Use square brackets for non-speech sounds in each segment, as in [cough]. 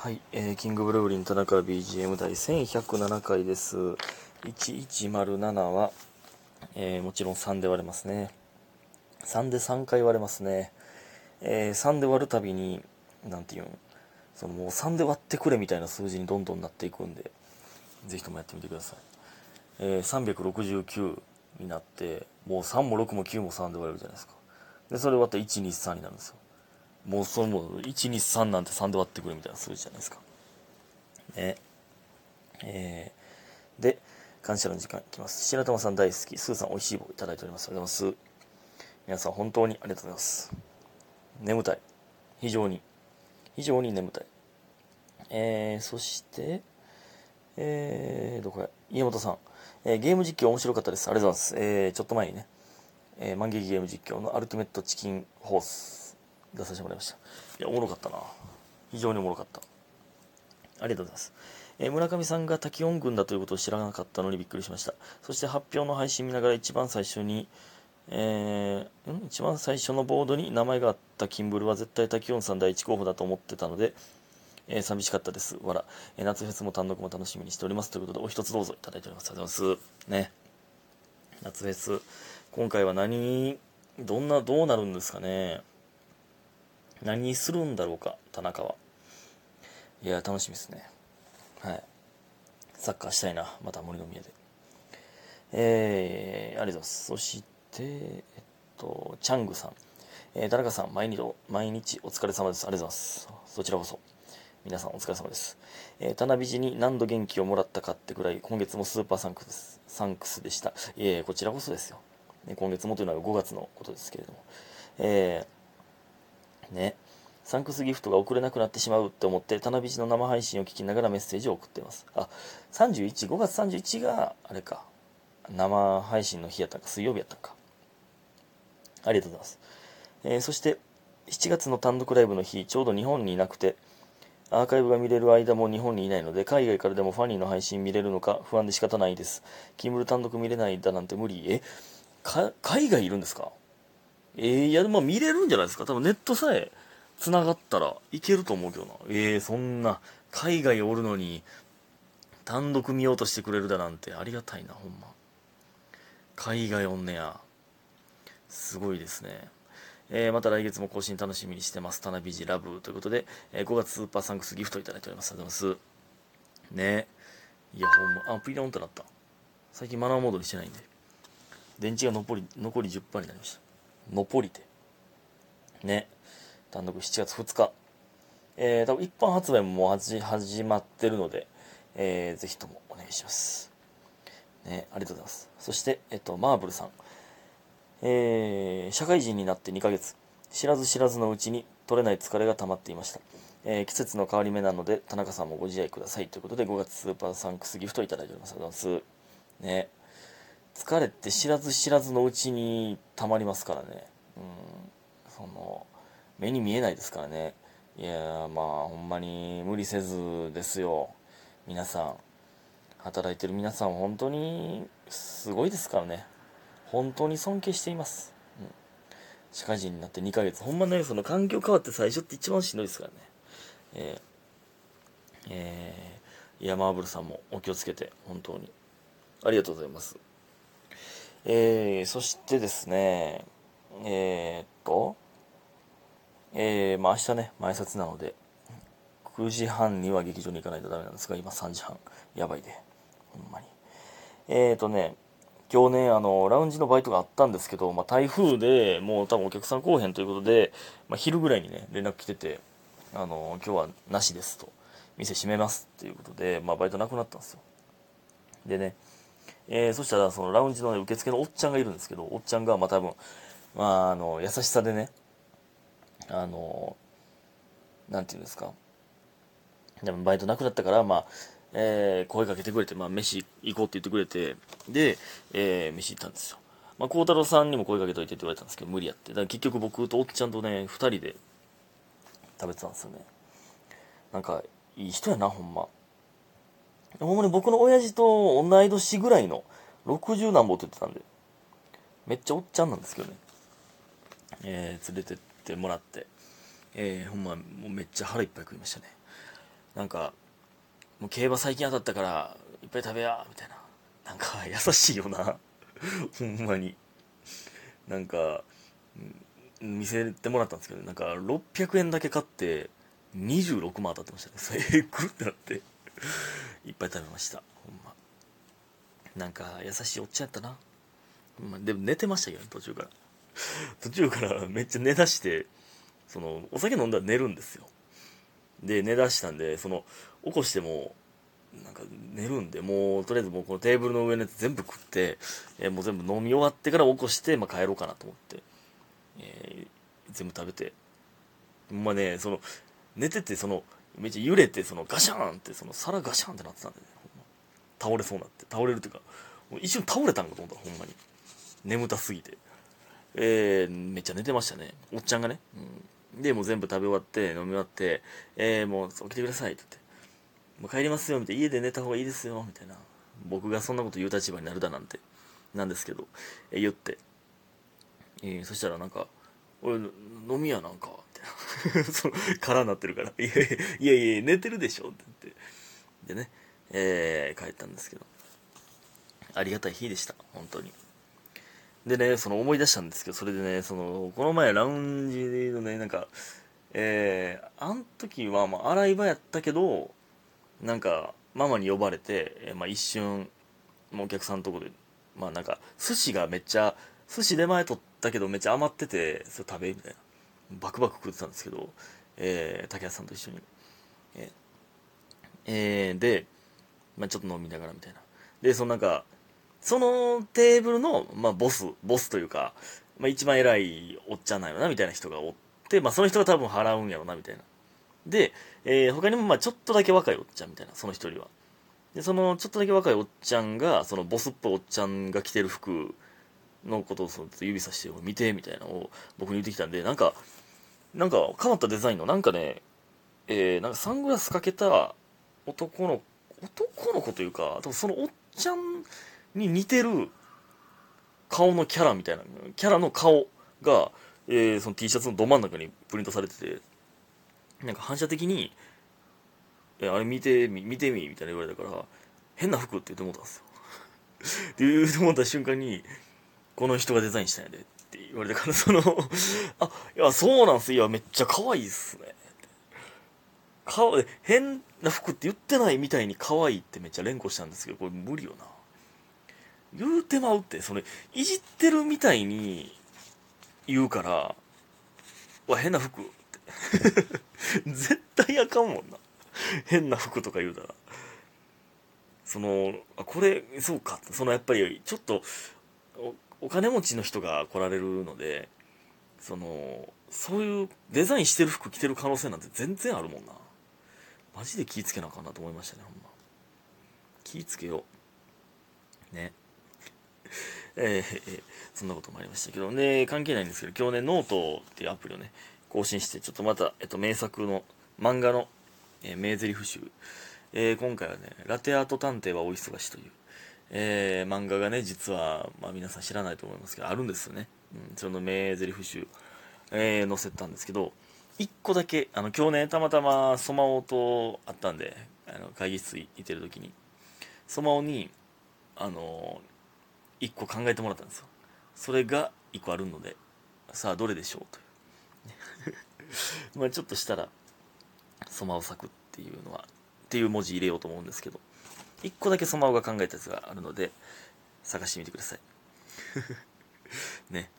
はい、えー、キングブルーリン田中 BGM 第1107回です。1107は、えー、もちろん3で割れますね。3で3回割れますね。えー、3で割るたびに、なんていうん、そのもう3で割ってくれみたいな数字にどんどんなっていくんで、ぜひともやってみてください。えー、369になって、もう3も6も9も3で割れるじゃないですか。で、それ割ったら1、2、3になるんですよ。もうそのも1、2、3なんて3で割ってくれみたいな数字じゃないですか。ね。えー、で、感謝の時間いきます。白玉さん大好き、スーさん美味しい棒いただいております。ありがとうございます。皆さん本当にありがとうございます。眠たい。非常に。非常に眠たい。えー、そして、えー、どこや、家元さん。えーゲーム実況面白かったです。ありがとうございます。えー、ちょっと前にね、えー、万劇ゲーム実況のアルティメットチキンホース出させてもらいました。いや、おもろかったな。非常におもろかった。ありがとうございます。えー村上さんが滝音軍だということを知らなかったのにびっくりしました。そして発表の配信見ながら一番最初に、えーん？一番最初のボードに名前があったキンブルは絶対滝音さん第一候補だと思ってたので、えー寂しかったです。わら。えー夏フェスも単独も楽しみにしております。ということで、お一つどうぞいただいております。ありがとうございます。ね。夏フェス。今回は何、どんな、どうなるんですかね。何するんだろうか、田中は。いや、楽しみですね。はい。サッカーしたいな、また森の宮で。えー、ありがとうございます。そして、えっと、チャングさん。えー、田中さん、毎日、毎日お疲れ様です。ありがとうございます。そちらこそ。皆さんお疲れ様です。えー、田辺寺に何度元気をもらったかってくらい、今月もスーパーサンクス、サンクスでした。いえいえ、こちらこそですよ。今月もというのは5月のことですけれども。えー、ね。サンクスギフトが送れなくなってしまうって思って、田辺寺の生配信を聞きながらメッセージを送っています。あ、31、5月31が、あれか、生配信の日やったか、水曜日やったんか。ありがとうございます。えーそして、7月の単独ライブの日、ちょうど日本にいなくて、アーカイブが見れる間も日本にいないので、海外からでもファニーの配信見れるのか不安で仕方ないです。キンブル単独見れないだなんて無理。えか海外いるんですか？えー、いや、まあ見れるんじゃないですか？多分ネットさえ繋がったらいけると思うけどな。えー、そんな、海外おるのに、単独見ようとしてくれるだなんてありがたいな、ほんま。海外おんねや。すごいですね。えーまた来月も更新楽しみにしてます。タナビジラブということで、えー5月スーパーサンクスギフトいただいております。ありがとうございます。ねいや、ほんま、あ、ピロンとなった。最近マナーモードにしてないんで。電池が残り、残り10%になりました。残りて。ね。単独7月2日。えー、多分一般発売ももう始まってるので、えー、ぜひともお願いします。ね、ありがとうございます。そして、えっと、マーブルさん。えー社会人になって2ヶ月。知らず知らずのうちに取れない疲れが溜まっていました。えー季節の変わり目なので、田中さんもご自愛ください。ということで、5月スーパーサンクスギフトをいただいております。ありがとうございます。ね。疲れって知らず知らずのうちに溜まりますからね。うん。その、目に見えないですからね。いや、まあ、ほんまに無理せずですよ。皆さん。働いてる皆さん、本当にすごいですからね。本当に尊敬しています。うん。社会人になって2ヶ月。ほんまね、その環境変わって最初って一番しんどいですからね。えー、えー、いや、マーブルさんもお気をつけて、本当に。ありがとうございます。えー、そしてですね、えー、っと、えー、まあ明日ね、前札なので、9時半には劇場に行かないとダメなんですが、今3時半。やばいで。ほんまに。えーとね、今日ね、あの、ラウンジのバイトがあったんですけど、まあ、台風でもう多分お客さん来おへんということで、まあ、昼ぐらいにね、連絡来てて、あの、今日はなしですと。店閉めますっていうことで、まあ、バイトなくなったんですよ。でね、えーそしたら、そのラウンジの、ね、受付のおっちゃんがいるんですけど、おっちゃんが、まあ、多分、まあ、あの、優しさでね、あの、なんていうんですか、でもバイトなくなったから、まあ、えー声かけてくれて、まあ、飯行こうって言ってくれて、で、えー飯行ったんですよ。まあ、孝太郎さんにも声かけといてって言われたんですけど、無理やって。だから結局僕とおっちゃんとね、二人で食べてたんですよね。なんか、いい人やな、ほんま。ほんまに僕の親父と同い年ぐらいの60何本って言ってたんで、めっちゃおっちゃんなんですけどね。えー連れてってもらって、えーほんま、もうめっちゃ腹いっぱい食いましたね。なんかもう競馬最近当たったからいっぱい食べやみたいな。なんか優しいよな。ほんまに。なんか見せてもらったんですけどなんか600円だけ買って26万当たってましたね。それえぐってなって。いっぱい食べました。ほんま。なんか優しいおっちゃんやったな、ま、でも寝てましたけど、途中から。[laughs] 途中からめっちゃ寝だしてそのお酒飲んだら寝るんですよ。で寝だしたんでその起こしてもなんか寝るんでもうとりあえずもうこのテーブルの上のやつ全部食って、えー、もう全部飲み終わってから起こして、まあ、帰ろうかなと思って、えー、全部食べて。まあねその寝ててそのめっちゃ揺れてそのガシャーンってその皿ガシャーンってなってたんでね倒れそうになって。倒れるっていうか一瞬倒れたんかと思ったほんまに。眠たすぎて。えー、めっちゃ寝てましたね。おっちゃんがね、うん、でもう全部食べ終わって飲み終わってえー、もう起きてくださいって言って。もう帰りますよみたいな。家で寝た方がいいですよみたいな。僕がそんなこと言う立場になるだなんてなんですけど、えー、言って、えー、そしたらなんか「俺飲みやなんか」っ [laughs] てそ空になってるから「いやいやいや寝てるでしょ」って言って。でね、えー、帰ったんですけど。ありがたい日でした。本当に。でねその思い出したんですけどそれでねそのこの前ラウンジのねなんかえー、あん時はまあ洗い場やったけどなんかママに呼ばれて、えー、まあ、一瞬、まあ、お客さんのとこでまあなんか寿司がめっちゃ寿司出前取ったけどめっちゃ余っててそれ食べみたいな。バクバク食ってたんですけど、えー、竹谷さんと一緒に、ええー、で、まあ、ちょっと飲みながらみたいな。でそのなんかそのテーブルの、まあ、ボスボスというか、まあ、一番偉いおっちゃんなんやろなみたいな人がおって、まあ、その人が多分払うんやろなみたいな。で、えー、他にもまあちょっとだけ若いおっちゃんみたいな、その一人は。で、そのちょっとだけ若いおっちゃんが、そのボスっぽいおっちゃんが着てる服のことをその指さして見てみたいなのを僕に言ってきたんで、なんか、なんか変わったデザインの、なんかね、えー、なんかサングラスかけた男の、男の子というか、多分そのおっちゃんに似てる顔のキャラみたいな、キャラの顔が、えー、その T シャツのど真ん中にプリントされてて、なんか反射的に「えあれ見てみ見てみ」みたいな言われたから「変な服」って言ってもったんですよ。[laughs] って言ってもった瞬間に「この人がデザインしたんやで」って言われたからその「あいやそうなんす。いやめっちゃ可愛いっすね」か変な服って言ってないみたいに可愛いってめっちゃ連呼したんですけどこれ無理よな。言うてまうってそれいじってるみたいに言うから「わ変な服」[laughs] 絶対あかんもんな。変な服とか言うたら。そのあこれそうか。そのやっぱりちょっとお金持ちの人が来られるのでそのそういうデザインしてる服着てる可能性なんて全然あるもんな。マジで気ぃつけなあかんなと思いましたねほんま。気ぃつけよう。ね。[laughs] えー、そんなこともありましたけど。ね関係ないんですけど今日ねノートっていうアプリをね更新して、ちょっとまた、えっと、名作の漫画の、えー、名台詞集、えー、今回はね、ラテアート探偵はお忙しという、えー、漫画がね、実は、まあ皆さん知らないと思いますけど、あるんですよね。うん、その名台詞集、えー、載せたんですけど、一個だけ、あの、今日ね、たまたまソマオと会ったんで、あの会議室いてる時に、ソマオに、あの一個考えてもらったんですよ。それが一個あるので、さあ、どれでしょうという。[laughs] まあちょっとしたら、ソマオ作っていうのは、っていう文字入れようと思うんですけど、一個だけソマオが考えたやつがあるので、探してみてください。[laughs] ね。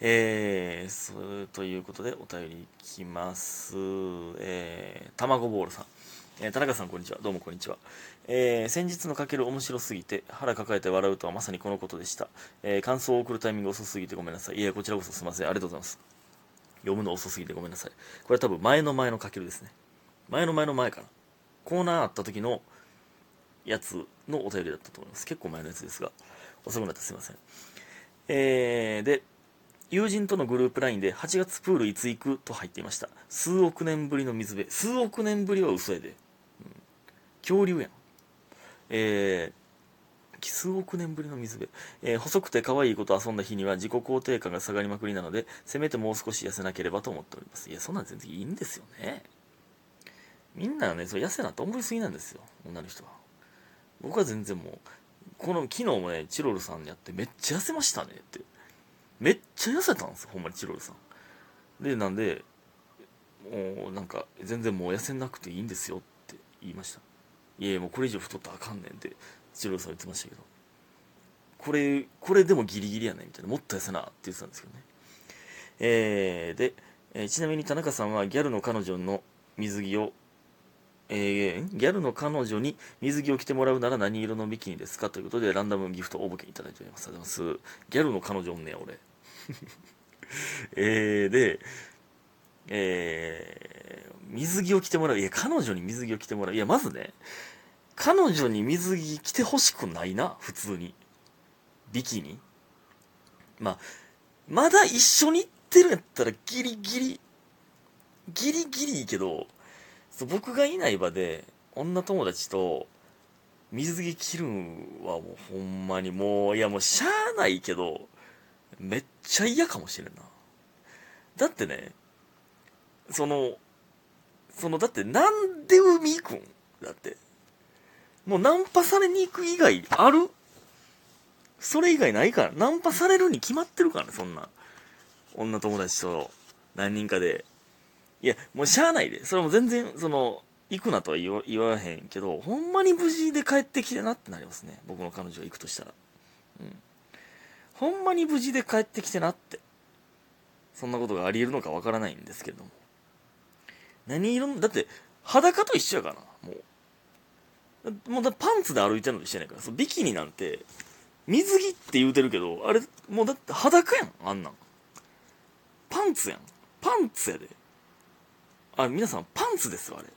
えー、そうということでお便りいきます。えー、たまごボールさん。えー、田中さんこんにちは。どうもこんにちは。えー、先日のかける面白すぎて腹抱えて笑うとはまさにこのことでした。えー、感想を送るタイミング遅すぎてごめんなさい。いや、こちらこそすいません。ありがとうございます。読むの遅すぎてごめんなさい。これは多分前の前のかけるですね。前の前の前かな。コーナーあった時のやつのお便りだったと思います。結構前のやつですが、遅くなってすいません。えー、で、友人とのグループ LINE で8月プールいつ行くと入っていました。数億年ぶりの水辺。数億年ぶりは嘘やで。うん、恐竜やん。えー、数億年ぶりの水辺、えー、細くて可愛い子と遊んだ日には自己肯定感が下がりまくりなのでせめてもう少し痩せなければと思っておりますいやそんなん全然いいんですよねみんなねそう痩せなって思いすぎなんですよ女の人は僕は全然もうこの昨日もねチロルさんにやってめっちゃ痩せましたねって。めっちゃ痩せたんですよほんまにチロルさん。でなんでもうなんか全然もう痩せなくていいんですよって言いました。いやいやもうこれ以上太ったらあかんねんってチロルさん言ってましたけど。これこれでもギリギリやねんみたいな。もっと痩せなって言ってたんですけどね。えー、で、えー、ちなみに田中さんはギャルの彼女の水着をえー、ギャルの彼女に水着を着てもらうなら何色のビキニですかということでランダムギフト応募券いただいております。ありがとうございます。ギャルの彼女おんねや、俺。[laughs] えー、で、えー、水着を着てもらう。いや、彼女に水着を着てもらう。いや、まずね、彼女に水着着てほしくないな、普通に。ビキニまあ、まだ一緒に行ってるんやったらギリギリ、ギリギリいいけど、そう僕がいない場で女友達と水着着るんはもうほんまにもういやもうしゃあないけどめっちゃ嫌かもしれんな。だってねそのそのだってなんで海行くん？だって。もうナンパされに行く以外ある？それ以外ないから。ナンパされるに決まってるからねそんな。女友達と何人かで。いや、もうしゃあないで。それも全然、その、行くなとは言わ言わへんけど、ほんまに無事で帰ってきてなってなりますね。僕の彼女が行くとしたら。うん。ほんまに無事で帰ってきてなって。そんなことがあり得るのかわからないんですけれども。何色の、だって、裸と一緒やからな、もう。もうだパンツで歩いてるのと一緒やないから。そビキニなんて、水着って言うてるけど、あれ、もうだって裸やん、あんなん。パンツやん。パンツやで。あ、皆さん、パンツですよ、あれ。